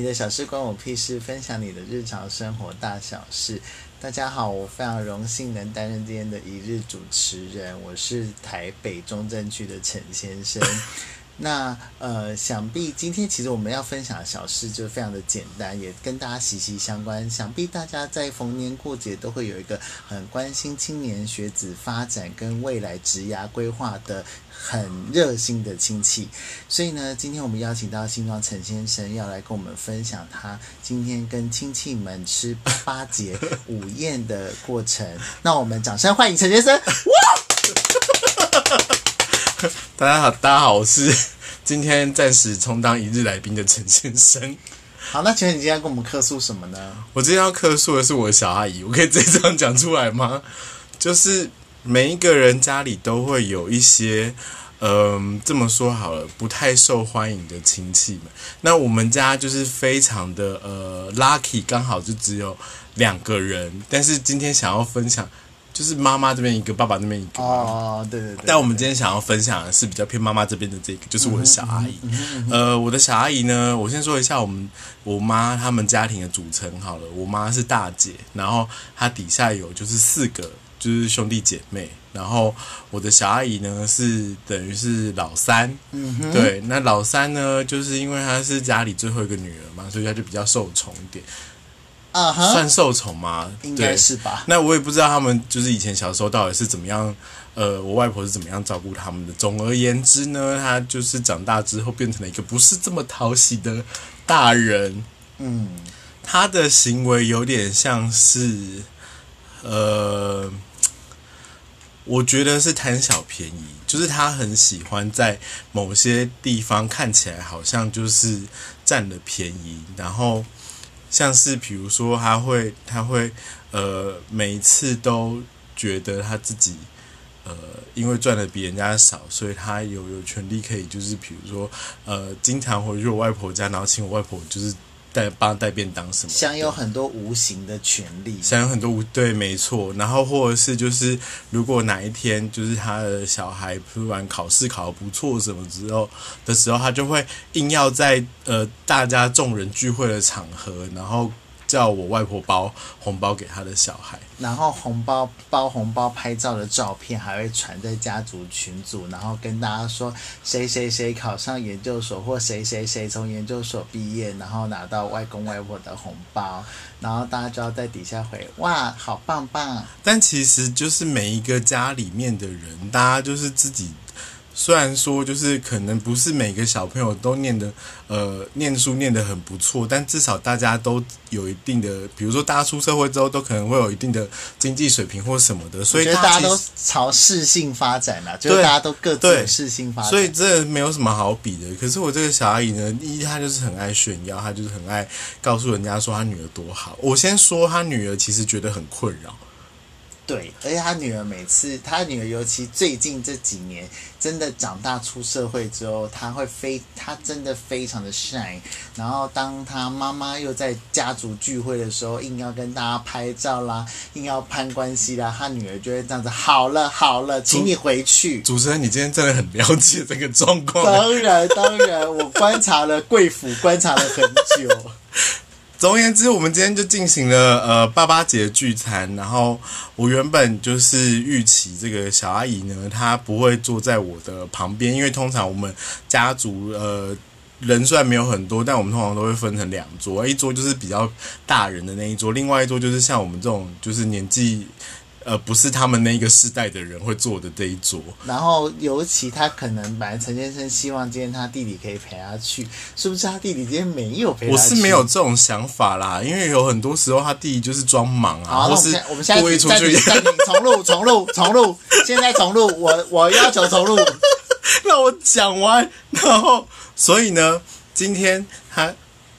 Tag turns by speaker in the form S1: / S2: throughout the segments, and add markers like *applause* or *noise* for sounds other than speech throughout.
S1: 你的小事关我屁事，分享你的日常生活大小事。大家好，我非常荣幸能担任今天的一日主持人，我是台北中正区的陈先生。*laughs* 那呃，想必今天其实我们要分享的小事就非常的简单，也跟大家息息相关。想必大家在逢年过节都会有一个很关心青年学子发展跟未来职涯规划的很热心的亲戚，所以呢，今天我们邀请到新庄陈先生要来跟我们分享他今天跟亲戚们吃八节午宴的过程。那我们掌声欢迎陈先生！
S2: 哇大家好，大家好，我是 *laughs* 今天暂时充当一日来宾的陈先生。
S1: 好，那请问你今天跟我们客诉什么呢？
S2: 我今天要客诉的是我的小阿姨，我可以直接这样讲出来吗？*laughs* 就是每一个人家里都会有一些，嗯、这么说好了，不太受欢迎的亲戚们。那我们家就是非常的呃 lucky，刚好就只有两个人，但是今天想要分享，就是妈妈这边一个，爸爸那边一个嘛。
S1: 哦，对对对。
S2: 但我们今天想要分享的是比较偏妈妈这边的这个，就是我的小阿姨。呃，我的小阿姨呢，我先说一下我们我妈他们家庭的组成好了。我妈是大姐，然后她底下有就是四个就是兄弟姐妹，然后我的小阿姨呢是等于是老三。
S1: 嗯哼，
S2: 对，那老三呢，就是因为她是家里最后一个女儿嘛，所以她就比较受宠一点，
S1: 啊哈，
S2: 算受宠吗？
S1: 应该是吧。
S2: 那我也不知道他们就是以前小时候到底是怎么样，呃，我外婆是怎么样照顾他们的。总而言之呢，他就是长大之后变成了一个不是这么讨喜的大人。
S1: 嗯，
S2: 他的行为有点像是，呃，我觉得是贪小便宜，就是他很喜欢在某些地方看起来好像就是占了便宜，然后像是比如说他会他会呃每一次都觉得他自己。呃，因为赚的比人家少，所以他有有权利可以，就是比如说，呃，经常回去我外婆家，然后请我外婆就是带帮他带便当什么的，
S1: 享有很多无形的权利。
S2: 享有很多无对，没错。然后或者是就是，如果哪一天就是他的小孩突然考试考得不错什么之后的时候，他就会硬要在呃大家众人聚会的场合，然后叫我外婆包红包给他的小孩。
S1: 然后红包包红包拍照的照片还会传在家族群组，然后跟大家说谁谁谁考上研究所，或谁谁谁从研究所毕业，然后拿到外公外婆的红包，然后大家就要在底下回哇，好棒棒。
S2: 但其实就是每一个家里面的人，大家就是自己。虽然说就是可能不是每个小朋友都念的呃念书念得很不错，但至少大家都有一定的，比如说大家出社会之后都可能会有一定的经济水平或什么的，所以
S1: 大家都朝适性发展了，就是大家都各自
S2: 对
S1: 有适性发展。
S2: 所以这没有什么好比的。可是我这个小阿姨呢，一她就是很爱炫耀，她就是很爱告诉人家说她女儿多好。我先说她女儿其实觉得很困扰。
S1: 对，而且他女儿每次，他女儿尤其最近这几年，真的长大出社会之后，他会非，他真的非常的 shine。然后当他妈妈又在家族聚会的时候，硬要跟大家拍照啦，硬要攀关系啦，他女儿就会这样子，好了好了，请你回去。
S2: 主持人，你今天真的很了解这个状况。
S1: 当然当然，我观察了贵府，观察了很久。*laughs*
S2: 总而言之，我们今天就进行了呃爸爸节聚餐，然后我原本就是预期这个小阿姨呢，她不会坐在我的旁边，因为通常我们家族呃人虽然没有很多，但我们通常都会分成两桌，一桌就是比较大人的那一桌，另外一桌就是像我们这种就是年纪呃不是他们那一个世代的人会坐的这一桌。
S1: 然后尤其他可能本来陈先生希望今天他弟弟可以陪他去，是不是他弟弟今天没有陪他去？
S2: 我是没有这种想法啦，因为有很多时候他弟弟就是装忙啊，或是
S1: 我们现在
S2: 故意出去
S1: 重录，*laughs* 重录，重录，现在重录，我我要求重录。*laughs*
S2: 让我讲完，然后所以呢，今天他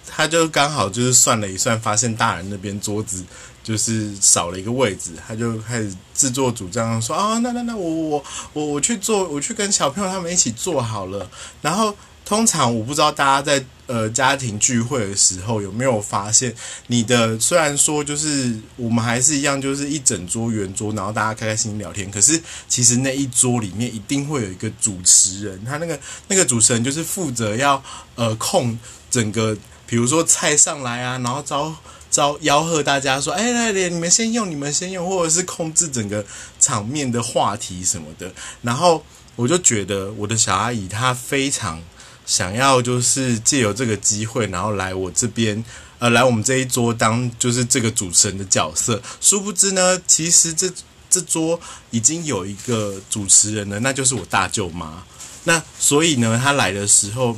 S2: 他就刚好就是算了一算，发现大人那边桌子就是少了一个位置，他就开始自作主张说啊，那那那我我我我去做，我去跟小朋友他们一起做好了。然后通常我不知道大家在呃家庭聚会的时候有没有发现，你的虽然说就是我们还是一样，就是一整桌圆桌，然后大家开开心心聊天，可是其实那一桌里面一定会有一个主持人，他那个那个主持人就是负责要呃控整个比如说菜上来啊，然后招招吆喝大家说，哎来来，你们先用，你们先用，或者是控制整个场面的话题什么的。然后我就觉得我的小阿姨她非常想要，就是借由这个机会，然后来我这边。呃，来我们这一桌当就是这个主持人的角色，殊不知呢，其实这这桌已经有一个主持人了，那就是我大舅妈。那所以呢，她来的时候，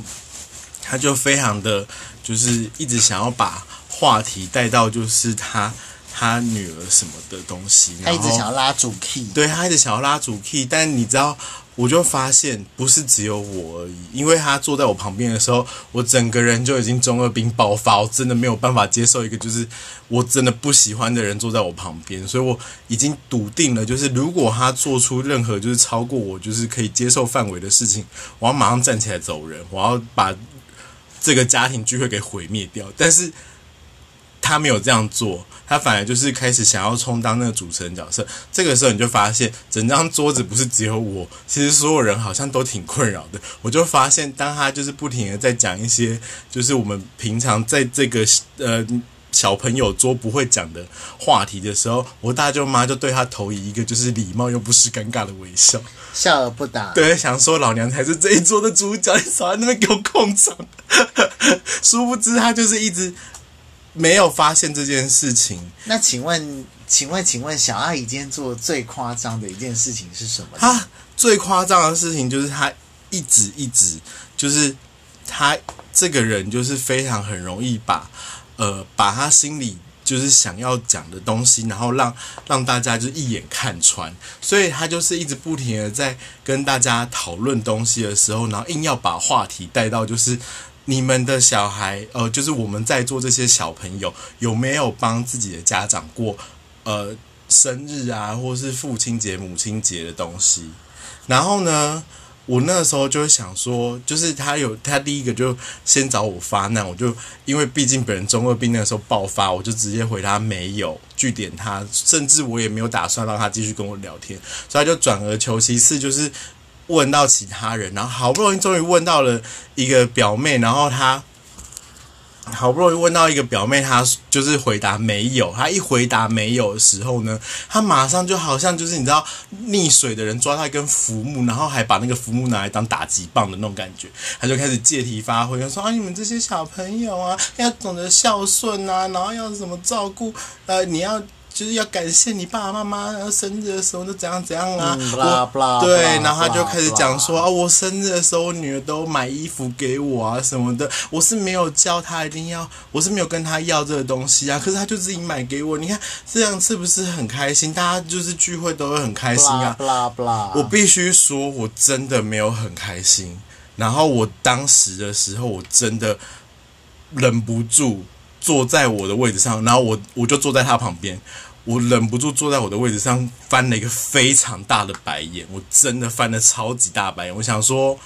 S2: 她就非常的，就是一直想要把话题带到就是他他女儿什么的东西，
S1: 他一直想要拉主 key，
S2: 对他一直想要拉主 key，但你知道。我就发现不是只有我而已，因为他坐在我旁边的时候，我整个人就已经中二病爆发，我真的没有办法接受一个就是我真的不喜欢的人坐在我旁边，所以我已经笃定了，就是如果他做出任何就是超过我就是可以接受范围的事情，我要马上站起来走人，我要把这个家庭聚会给毁灭掉。但是他没有这样做。他反而就是开始想要充当那个主持人角色，这个时候你就发现整张桌子不是只有我，其实所有人好像都挺困扰的。我就发现，当他就是不停的在讲一些，就是我们平常在这个呃小朋友桌不会讲的话题的时候，我大舅妈就对他投以一个就是礼貌又不失尴尬的微笑，
S1: 笑而不答。
S2: 对，想说老娘才是这一桌的主角，你少在那边给我控场。*laughs* 殊不知他就是一直。没有发现这件事情。
S1: 那请问，请问，请问，小阿姨今天做最夸张的一件事情是什么？
S2: 她最夸张的事情就是她一直一直就是她这个人就是非常很容易把呃把她心里就是想要讲的东西，然后让让大家就一眼看穿，所以她就是一直不停的在跟大家讨论东西的时候，然后硬要把话题带到就是。你们的小孩，呃，就是我们在座这些小朋友，有没有帮自己的家长过呃生日啊，或是父亲节、母亲节的东西？然后呢，我那时候就会想说，就是他有他第一个就先找我发难，我就因为毕竟本人中二病那个时候爆发，我就直接回他没有，据点他，甚至我也没有打算让他继续跟我聊天，所以他就转而求其次，就是。问到其他人，然后好不容易终于问到了一个表妹，然后她好不容易问到一个表妹，她就是回答没有。她一回答没有的时候呢，她马上就好像就是你知道溺水的人抓到一根浮木，然后还把那个浮木拿来当打击棒的那种感觉，她就开始借题发挥，说啊你们这些小朋友啊，要懂得孝顺啊，然后要怎么照顾呃你要。就是要感谢你爸爸妈妈，然后生日的时候都怎样怎样啊？我对，然后他就开始讲说啊，我生日的时候，我女儿都买衣服给我啊什么的。我是没有叫他一定要，我是没有跟他要这个东西啊。可是他就自己买给我，你看这样是不是很开心？大家就是聚会都会很开心啊。我必须说，我真的没有很开心。然后我当时的时候，我真的忍不住。坐在我的位置上，然后我我就坐在他旁边，我忍不住坐在我的位置上，翻了一个非常大的白眼，我真的翻了超级大白眼。我想说，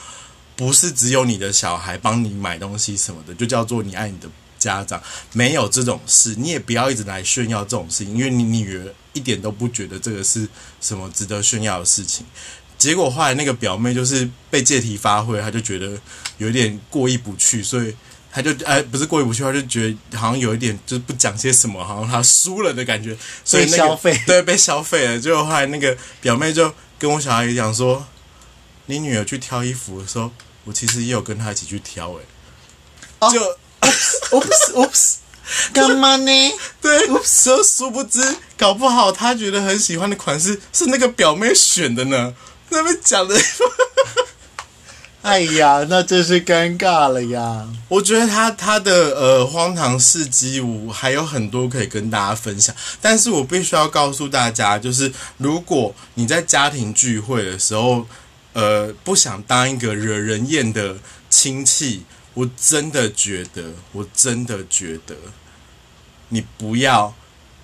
S2: 不是只有你的小孩帮你买东西什么的，就叫做你爱你的家长，没有这种事，你也不要一直来炫耀这种事情，因为你女儿一点都不觉得这个是什么值得炫耀的事情。结果后来那个表妹就是被借题发挥，她就觉得有点过意不去，所以。他就哎，不是过意不去，他就觉得好像有一点就是不讲些什么，好像他输了的感觉，所以
S1: 消费
S2: 对被消费了。结果后来那个表妹就跟我小孩讲说：“你女儿去挑衣服的时候，我其实也有跟她一起去挑。”哎，就
S1: oops，oops，*laughs* 干嘛呢？*laughs*
S2: 对，oops，殊不知搞不好他觉得很喜欢的款式是那个表妹选的呢。那边讲的。
S1: 哎呀，那真是尴尬了呀！
S2: 我觉得他他的呃荒唐事迹，我还有很多可以跟大家分享。但是我必须要告诉大家，就是如果你在家庭聚会的时候，呃，不想当一个惹人厌的亲戚，我真的觉得，我真的觉得，你不要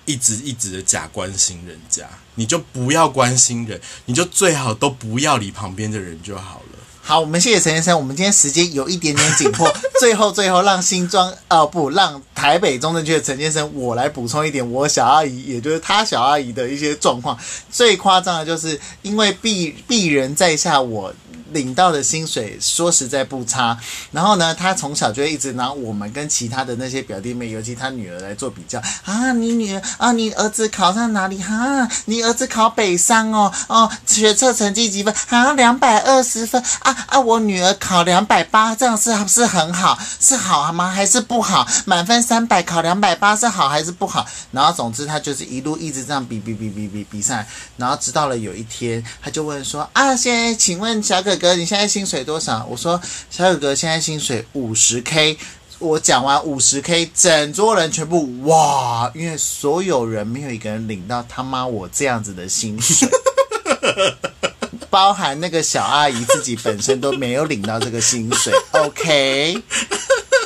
S2: 一直一直的假关心人家，你就不要关心人，你就最好都不要理旁边的人就好了。
S1: 好，我们谢谢陈先生。我们今天时间有一点点紧迫，*laughs* 最后最后让新庄哦不让台北中正区的陈先生我来补充一点，我小阿姨也就是他小阿姨的一些状况。最夸张的就是因为鄙鄙人在下，我领到的薪水说实在不差。然后呢，他从小就一直拿我们跟其他的那些表弟妹，尤其他女儿来做比较啊，你女儿啊，你儿子考上哪里哈？你儿子考北上哦哦，学测成绩几分？啊，两百二十分啊啊！我女儿考两百八，这样是不是很好，是好吗？还是不好？满分三百考两百八是好还是不好？然后总之他就是一路一直这样比比比比比比赛，然后直到了有一天，他就问说啊，现在请问小哥哥，你现在薪水多少？我说小哥哥现在薪水五十 K。我讲完五十 K，整桌人全部哇，因为所有人没有一个人领到他妈我这样子的薪水。*laughs* 包含那个小阿姨自己本身都没有领到这个薪水。OK，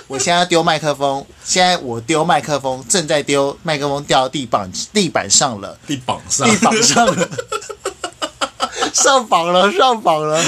S1: 我现在要丢麦克风，现在我丢麦克风，正在丢麦克风掉地板地板上了，
S2: 地板上，
S1: 地板上了，上榜了，上榜了。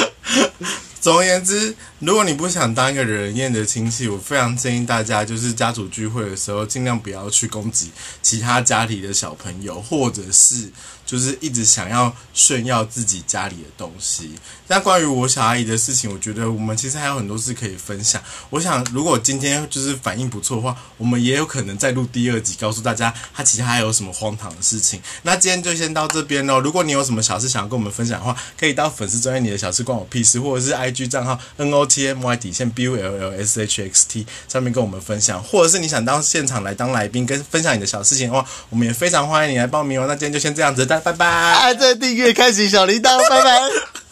S2: 总而言之，如果你不想当一个惹人厌的亲戚，我非常建议大家，就是家族聚会的时候，尽量不要去攻击其他家里的小朋友，或者是就是一直想要炫耀自己家里的东西。那关于我小阿姨的事情，我觉得我们其实还有很多事可以分享。我想，如果今天就是反应不错的话，我们也有可能再录第二集，告诉大家她其他还有什么荒唐的事情。那今天就先到这边喽。如果你有什么小事想要跟我们分享的话，可以到粉丝专业你的小事关我屁事，或者是 IG 账号 N O T M Y 底线 B U L L S H X T 上面跟我们分享，或者是你想到现场来当来宾跟分享你的小事情的话，我们也非常欢迎你来报名哦。那今天就先这样子，大拜拜，
S1: 按赞、订阅、开启小铃铛，拜拜。*laughs*